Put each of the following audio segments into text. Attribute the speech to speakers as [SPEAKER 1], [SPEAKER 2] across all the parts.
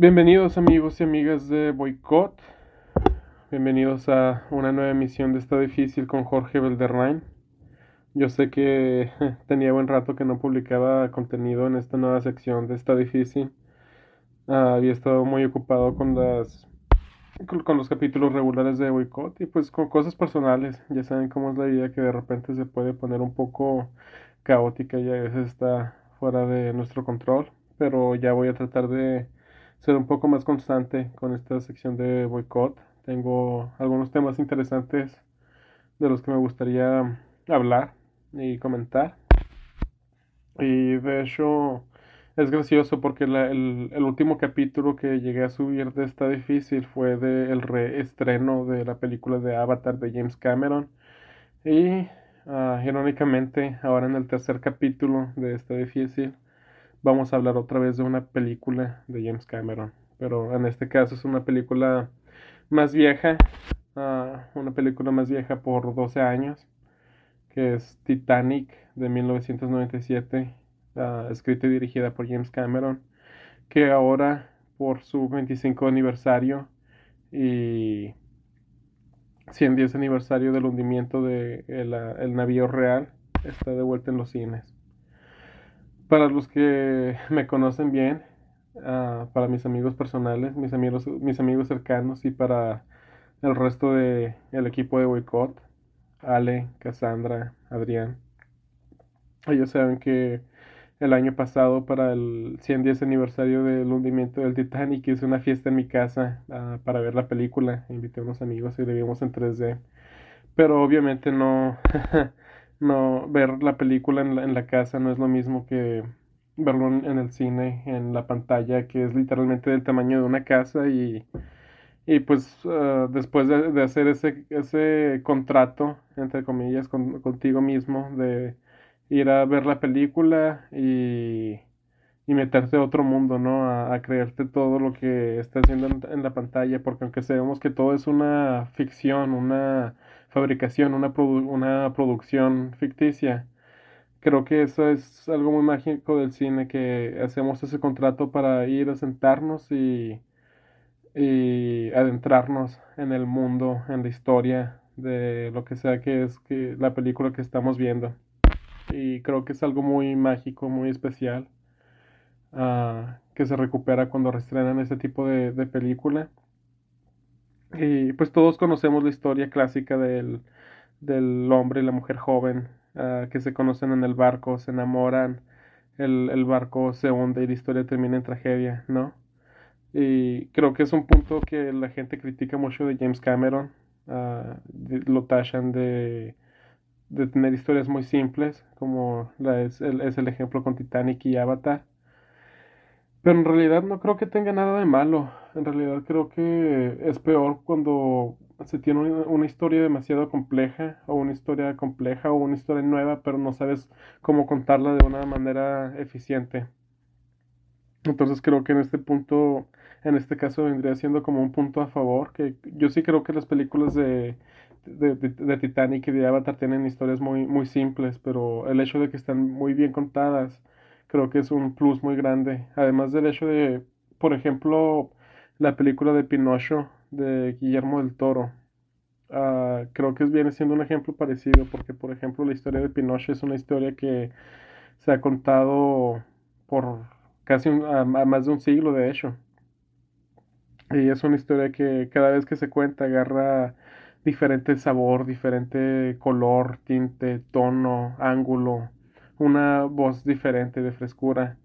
[SPEAKER 1] Bienvenidos amigos y amigas de Boycott. Bienvenidos a una nueva emisión de Está Difícil con Jorge Belderrain. Yo sé que tenía buen rato que no publicaba contenido en esta nueva sección de Está Difícil. Ah, había estado muy ocupado con las con, los capítulos regulares de Boycott y pues con cosas personales. Ya saben cómo es la vida que de repente se puede poner un poco caótica y a veces está fuera de nuestro control. Pero ya voy a tratar de ser un poco más constante con esta sección de boicot. Tengo algunos temas interesantes de los que me gustaría hablar y comentar. Y de hecho es gracioso porque el, último capítulo que llegué a subir de esta difícil fue del reestreno de la película de Avatar de James Cameron. Y uh, irónicamente, ahora en el tercer capítulo de esta difícil, vamos a hablar otra vez de una película de James Cameron. Pero en este caso es una película más vieja, ah, una película más vieja por 12 años, que es Titanic de 1997, uh, escrita y dirigida por James Cameron, que ahora por su 25 aniversario y 110 aniversario del hundimiento del de el navío real, está de vuelta en los cines. Para los que me conocen bien, uh, para mis amigos personales, mis amigos, mis amigos cercanos y para el resto del el equipo de Boycott, Ale, Cassandra, Adrián. Ellos saben que el año pasado, para el 110 aniversario del hundimiento del Titanic, hice una fiesta en mi casa uh, para ver la película. Invité a unos amigos y la vimos en 3D. Pero obviamente no, no ver la película en la, en la casa no es lo mismo que verlo en, el cine, en la pantalla, que es literalmente del tamaño de una casa y, y pues uh, después de, de, hacer ese, ese contrato, entre comillas, con, contigo mismo, de ir a ver la película y, y meterte a otro mundo, ¿no? A, a, creerte todo lo que está haciendo en, en la pantalla, porque aunque sabemos que todo es una ficción, una fabricación, una, una producción ficticia. Creo que eso es algo muy mágico del cine, que hacemos ese contrato para ir a sentarnos y, y adentrarnos en el mundo, en la historia de lo que sea que es que la película que estamos viendo. Y creo que es algo muy mágico, muy especial, uh, que se recupera cuando reestrenan ese tipo de, de película. Y pues todos conocemos la historia clásica del, del hombre y la mujer joven uh, que se conocen en el barco, se enamoran, el, el, barco se hunde y la historia termina en tragedia, ¿no? Y creo que es un punto que la gente critica mucho de James Cameron, uh, lo tachan de, de tener historias muy simples, como la es, el, es el ejemplo con Titanic y Avatar. Pero en realidad no creo que tenga nada de malo. En realidad creo que es peor cuando se tiene una, historia demasiado compleja o una historia compleja o una historia nueva, pero no sabes cómo contarla de una manera eficiente. Entonces creo que en este punto, en este caso vendría siendo como un punto a favor, que yo sí creo que las películas de, de, Titanic y de Avatar tienen historias muy, muy simples, pero el hecho de que están muy bien contadas creo que es un plus muy grande. Además del hecho de, por ejemplo, la película de Pinocho de Guillermo del Toro. Uh, creo que viene siendo un ejemplo parecido porque, por ejemplo, la historia de Pinocho es una historia que se ha contado por casi un, a más de un siglo, de hecho. Y es una historia que cada vez que se cuenta agarra diferente sabor, diferente color, tinte, tono, ángulo una voz diferente de frescura.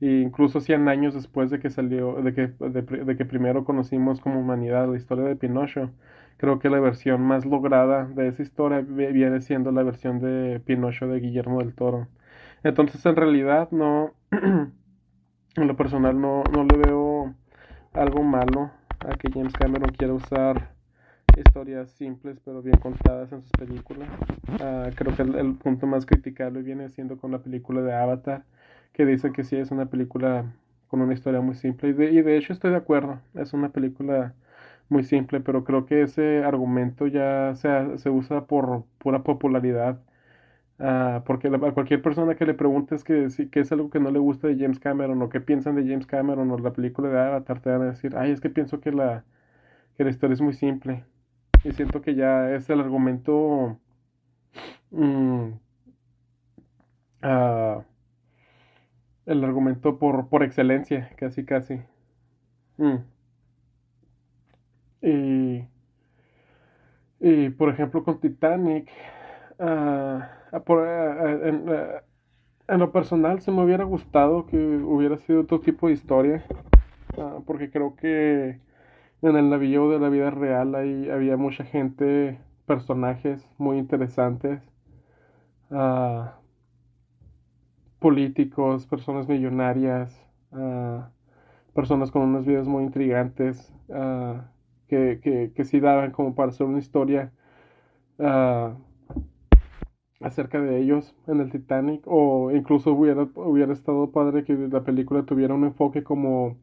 [SPEAKER 1] E incluso 100 años después de que salió, de que, de, que primero conocimos como humanidad la historia de Pinocho, creo que la versión más lograda de esa historia viene siendo la versión de Pinocho de Guillermo del Toro. Entonces, en realidad, no, en lo personal, no, no le veo algo malo a que James Cameron quiera usar historias simples pero bien contadas en sus películas. Uh, creo que el, punto más criticable viene siendo con la película de Avatar, que dice que sí es una película con una historia muy simple. Y de, y de hecho estoy de acuerdo, es una película muy simple, pero creo que ese argumento ya se, se usa por pura popularidad Ah, porque a cualquier persona que le preguntes que, si, que es algo que no le gusta de James Cameron o qué piensan de James Cameron o la película de Avatar, te van a decir, ay, es que pienso que la, que la historia es muy simple. Y siento que ya es el argumento... Mm, ah, el argumento por, por excelencia, casi, casi. Mm. Y, y, por ejemplo, con Titanic, ah, por, en, en lo personal se me hubiera gustado que hubiera sido otro tipo de historia, porque creo que en el navío de la vida real ahí había mucha gente, personajes muy interesantes, ah, políticos, personas millonarias, ah, personas con unas vidas muy intrigantes, ah, que, que, que sí daban como para hacer una historia acerca de ellos en el Titanic, o incluso hubiera, hubiera estado padre que la película tuviera un enfoque como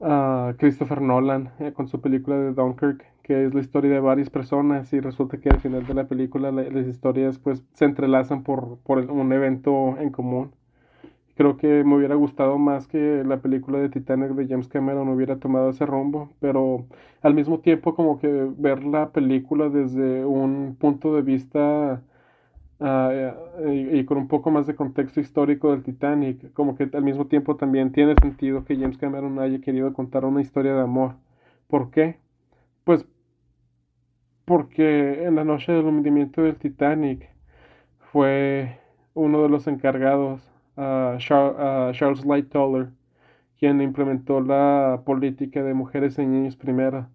[SPEAKER 1] a Christopher Nolan eh, con su película de Dunkirk, que es la historia de varias personas y resulta que al final de la película la- las historias pues se entrelazan por, por un evento en común. Creo que me hubiera gustado más que la película de Titanic de James Cameron hubiera tomado ese rumbo, pero al mismo tiempo como que ver la película desde un punto de vista ah, y, y con un poco más de contexto histórico del Titanic, como que al mismo tiempo también tiene sentido que James Cameron haya querido contar una historia de amor. ¿Por qué? Pues porque en la noche del hundimiento del Titanic fue uno de los encargados, ah, Char- ah, Charles Lightoller, quien implementó la política de mujeres y niños primero.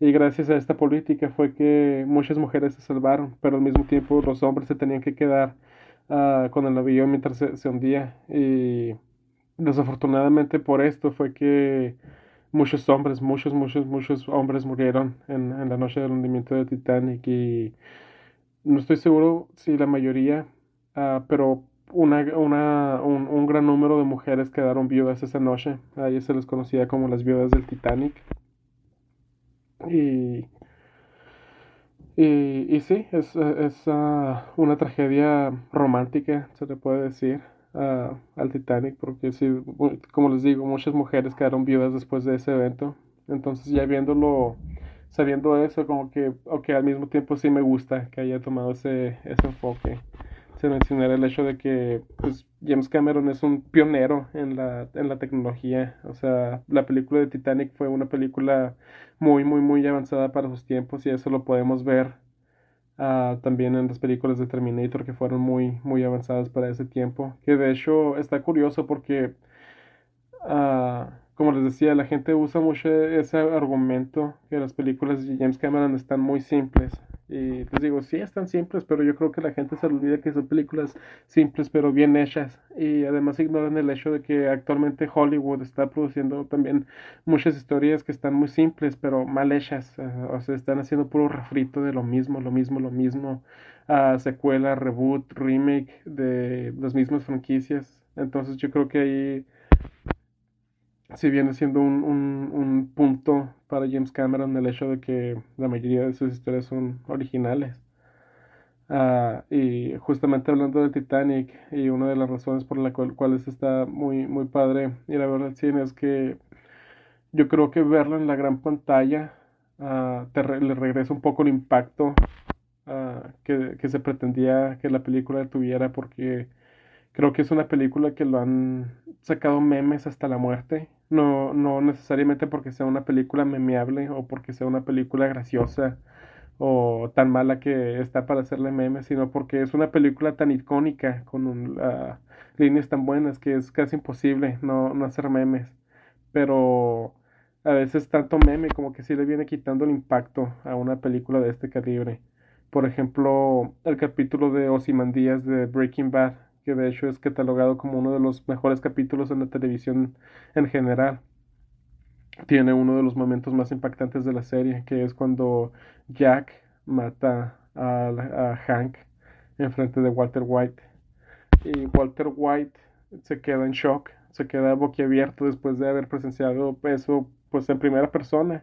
[SPEAKER 1] Y gracias a esta política fue que muchas mujeres se salvaron, pero al mismo tiempo los hombres se tenían que quedar ah, con el navío mientras se, hundía. Y desafortunadamente por esto fue que muchos hombres, muchos, muchos, muchos hombres murieron en, en la noche del hundimiento de Titanic. Y no estoy seguro si la mayoría, ah, pero una, una, un, un gran número de mujeres quedaron viudas esa noche. A ellas se les conocía como las viudas del Titanic. Y Y, y sí, es, es ah, una tragedia romántica, se le puede decir, ah, al Titanic, porque sí, como les digo, muchas mujeres quedaron viudas después de ese evento. Entonces ya viéndolo, sabiendo eso, como que, ok, al mismo tiempo sí me gusta que haya tomado ese, ese enfoque. Se mencionar el hecho de que pues, James Cameron es un pionero en la, en la tecnología. O sea, la película de Titanic fue una película muy, muy, muy avanzada para sus tiempos y eso lo podemos ver ah, también en las películas de Terminator que fueron muy, muy avanzadas para ese tiempo. Que de hecho está curioso porque, ah, como les decía, la gente usa mucho ese argumento que las películas de James Cameron están muy simples. Y les digo, sí están simples, pero yo creo que la gente se olvida que son películas simples pero bien hechas. Y además ignoran el hecho de que actualmente Hollywood está produciendo también muchas historias que están muy simples, pero mal hechas. eh, o sea, están haciendo puro refrito de lo mismo, lo mismo, lo mismo. ah, secuela, reboot, remake de las mismas franquicias. Entonces yo creo que ahí sí viene siendo un, un, un punto para James Cameron el hecho de que la mayoría de sus historias son originales. Ah, y justamente hablando de Titanic, y una de las razones por las cual, cuales está muy, muy padre ir a ver al cine es que yo creo que verla en la gran pantalla ah, te re- le regresa un poco el impacto ah, que, que se pretendía que la película tuviera, porque creo que es una película que lo han sacado memes hasta la muerte. No, no necesariamente porque sea una película memeable o porque sea una película graciosa o tan mala que está para hacerle memes, sino porque es una película tan icónica, con un, ah, líneas tan buenas que es casi imposible no, no hacer memes. Pero a veces tanto meme como que sí le viene quitando el impacto a una película de este calibre. Por ejemplo, el capítulo de Ozymandias de Breaking Bad, que de hecho es catalogado como uno de los mejores capítulos en la televisión en general. Tiene uno de los momentos más impactantes de la serie, que es cuando Jack mata a, Hank en frente de Walter White. Y Walter White se queda en shock, se queda boquiabierto después de haber presenciado eso pues en primera persona.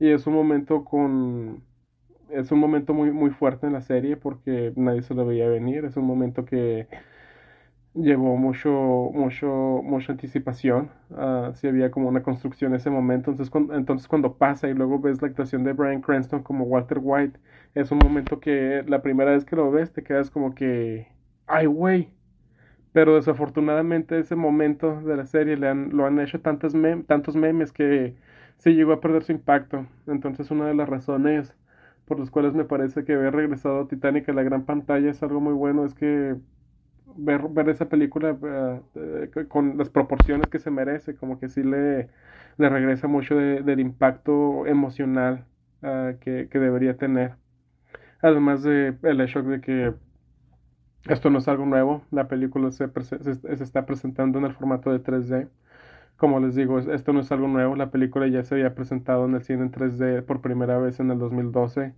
[SPEAKER 1] Y es un momento con es un momento muy, muy fuerte en la serie porque nadie se lo veía venir. Es un momento que llevó mucho, mucho, mucha anticipación. Uh, sí había como una construcción en ese momento. Entonces cuando, entonces, cuando pasa y luego ves la actuación de Brian Cranston como Walter White, es un momento que la primera vez que lo ves te quedas como que, ay, güey. Pero desafortunadamente ese momento de la serie le han, lo han hecho tantos, tantos memes que se llegó a perder su impacto. Entonces una de las razones por las cuales me parece que haber regresado Titanic a la gran pantalla es algo muy bueno, es que ver, ver esa película uh, con las proporciones que se merece, como que sí le, le regresa mucho de, del impacto emocional uh, que, que, debería tener. Además de el hecho de que esto no es algo nuevo, la película se, se, se está presentando en el formato de 3D. Como les digo, esto no es algo nuevo, la película ya se había presentado en el cine en 3D por primera vez en el 2012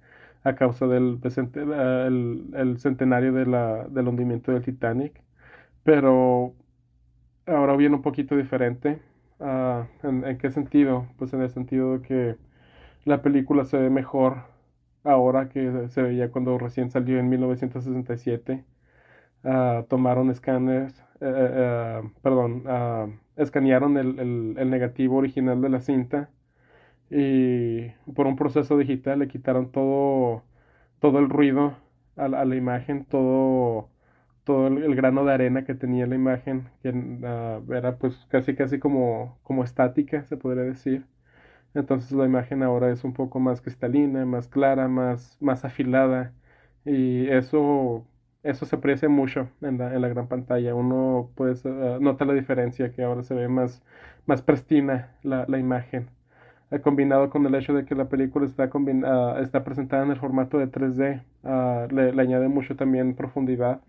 [SPEAKER 1] a causa del el, el centenario de la, del hundimiento del Titanic. Pero ahora viene un poquito diferente. Uh, ¿en, ¿en, qué sentido? Pues en el sentido de que la película se ve mejor ahora que se veía cuando recién salió en 1967. Uh, tomaron escáneres, uh, perdón, escanearon el, el, el negativo original de la cinta y por un proceso digital le quitaron todo, todo el ruido a la, imagen, todo, todo el, grano de arena que tenía la imagen, que uh, era pues casi casi como, como estática, se podría decir. Entonces la imagen ahora es un poco más cristalina, más clara, más, más afilada y eso, eso se aprecia mucho en la, en la gran pantalla. Uno pues uh, nota la diferencia que ahora se ve más, más prestina la, la imagen combinado con el hecho de que la película está, uh, está presentada en el formato de 3D, uh, le, añade mucho también profundidad.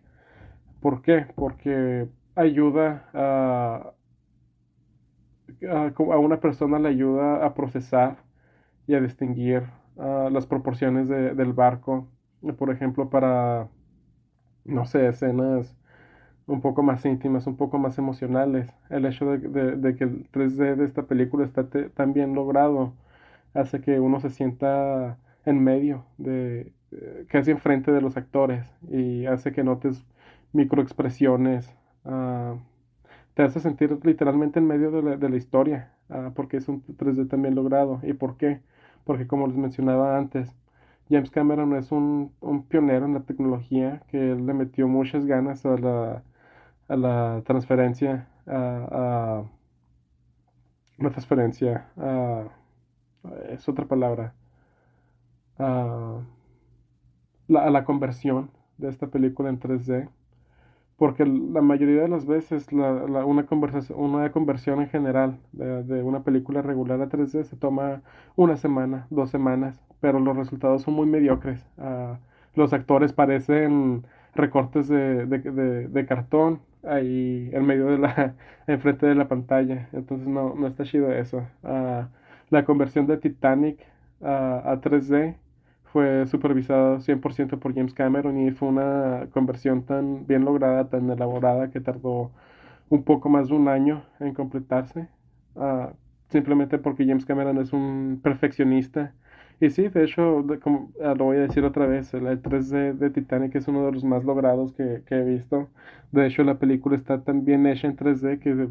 [SPEAKER 1] ¿Por qué? Porque ayuda a, a, a una persona, le ayuda a procesar y a distinguir las proporciones de, del barco. Por ejemplo, para, no sé, escenas un poco más íntimas, un poco más emocionales. El hecho de, que el 3D de esta película está tan bien logrado hace que uno se sienta en medio, de, eh, casi enfrente de los actores y hace que notes microexpresiones. Uh, te hace sentir literalmente en medio de la, de la historia, uh, porque es un 3D también logrado. ¿Y por qué? Porque como les mencionaba antes, James Cameron es un, un pionero en la tecnología que le metió muchas ganas a la, a la transferencia, a, a una transferencia, a, es otra palabra, a la, a la conversión de esta película en 3D porque la mayoría de las veces la, la, una, conversación, una conversión en general de, de, una película regular a 3D se toma una semana, dos semanas, pero los resultados son muy mediocres. Uh, los actores parecen recortes de, de, de, cartón ahí en medio de la, enfrente de la pantalla, entonces no, no está chido eso. Uh, la conversión de Titanic uh, a 3D fue supervisado 100% por James Cameron y fue una conversión tan bien lograda, tan elaborada que tardó un poco más de un año en completarse, uh, simplemente porque James Cameron es un perfeccionista. Y sí, de hecho, como, uh, lo voy a decir otra vez, el 3D de Titanic es uno de los más logrados que, que he visto. De hecho, la película está tan bien hecha en 3D que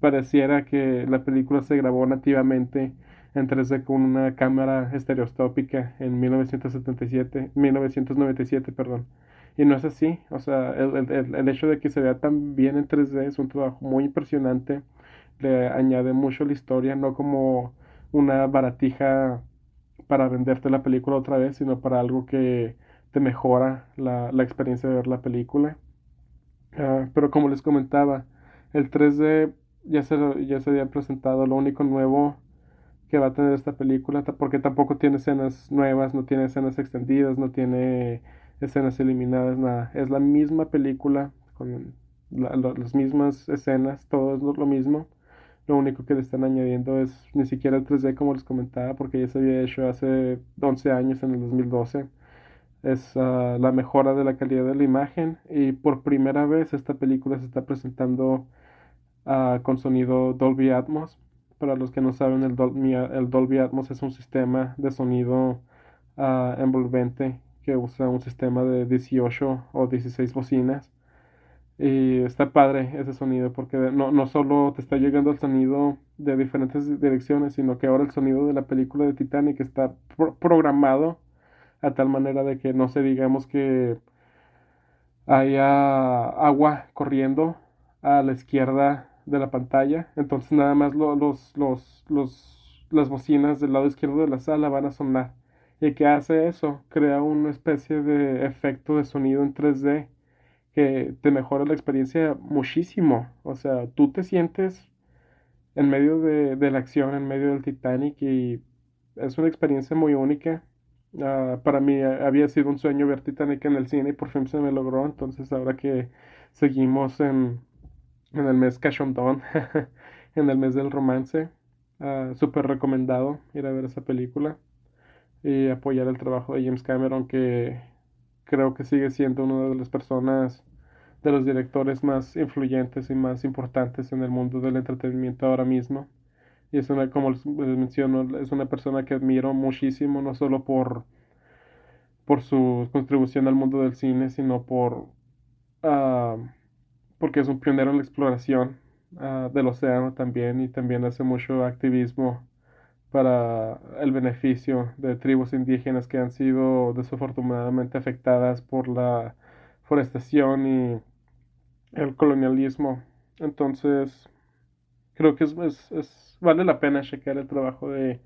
[SPEAKER 1] pareciera que la película se grabó nativamente en 3D con una cámara estereoscópica en 1977, 1997, perdón. Y no es así, o sea, el, el, el, hecho de que se vea tan bien en 3D es un trabajo muy impresionante, le añade mucho la historia, no como una baratija para venderte la película otra vez, sino para algo que te mejora la, la experiencia de ver la película. Uh, pero como les comentaba, el 3D ya se, ya se había presentado, lo único nuevo que va a tener esta película, porque tampoco tiene escenas nuevas, no tiene escenas extendidas, no tiene escenas eliminadas, nada. Es la misma película, con la, la, las mismas escenas, todo es lo mismo. Lo único que le están añadiendo es ni siquiera el 3D como les comentaba, porque ya se había hecho hace 11 años, en el 2012. Es uh, la mejora de la calidad de la imagen y por primera vez esta película se está presentando uh, con sonido Dolby Atmos para los que no saben, el Dolby, el Dolby Atmos es un sistema de sonido ah, envolvente que usa un sistema de 18 o 16 bocinas. Y está padre ese sonido porque no, no solo te está llegando el sonido de diferentes direcciones, sino que ahora el sonido de la película de Titanic está programado a tal manera de que no sé, digamos que haya agua corriendo a la izquierda de la pantalla, entonces nada más los, los, los, las bocinas del lado izquierdo de la sala van a sonar. ¿Y qué hace eso? Crea una especie de efecto de sonido en 3D que te mejora la experiencia muchísimo. O sea, tú te sientes en medio de, de la acción, en medio del Titanic y es una experiencia muy única. Ah, para mí había sido un sueño ver Titanic en el cine y por fin se me logró. Entonces ahora que seguimos en, en el mes Cachondón, en el mes del romance, uh, súper recomendado ir a ver esa película y apoyar el trabajo de James Cameron que creo que sigue siendo una de las personas de los directores más influyentes y más importantes en el mundo del entretenimiento ahora mismo. Y es una, como les menciono, es una persona que admiro muchísimo, no solo por, por su contribución al mundo del cine, sino por uh, porque es un pionero en la exploración uh, del océano también y también hace mucho activismo para el beneficio de tribus indígenas que han sido desafortunadamente afectadas por la forestación y el colonialismo. Entonces, creo que es, es, vale la pena checar el trabajo de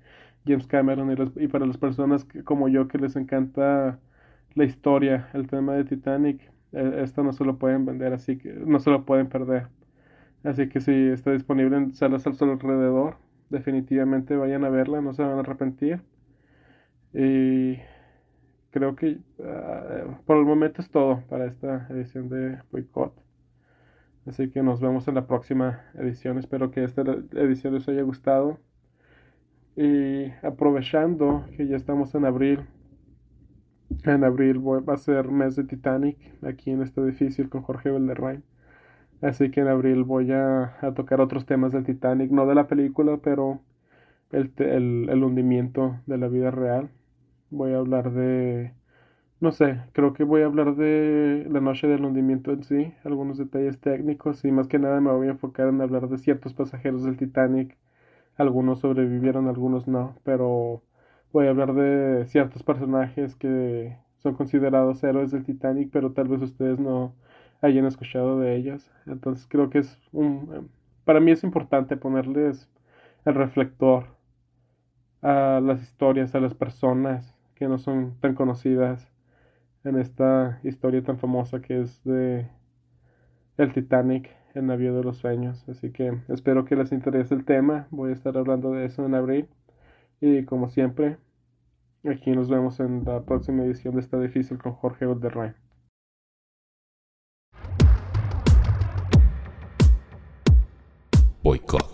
[SPEAKER 1] James Cameron y, para las personas como yo que les encanta la historia, el tema de Titanic, e, esto no se lo pueden vender, así que no se lo pueden perder. Así que si está disponible salas al alrededor, definitivamente vayan a verla, no se van a arrepentir. Y creo que uh, por el momento es todo para esta edición de Boycott. Así que nos vemos en la próxima edición. Espero que esta edición les haya gustado. Y aprovechando que ya estamos en abril, en abril va a ser mes de Titanic aquí en este edificio con Jorge Valderrama. Así que en abril voy a, tocar otros temas del Titanic, no de la película, pero el, el, el hundimiento de la vida real. Voy a hablar de no sé, creo que voy a hablar de la noche del hundimiento en sí, algunos detalles técnicos y más que nada me voy a enfocar en hablar de ciertos pasajeros del Titanic. Algunos sobrevivieron, algunos no, pero voy a hablar de ciertos personajes que son considerados héroes del Titanic, pero tal vez ustedes no hayan escuchado de ellos. Entonces creo que es un... Para mí es importante ponerles el reflector a las historias, a las personas que no son tan conocidas en esta historia tan famosa que es de el Titanic, el navío de los sueños. Así que espero que les interese el tema. Voy a estar hablando de eso en abril. Y como siempre, aquí nos vemos en la próxima edición de Está Difícil con Jorge Valderrama. Boicot.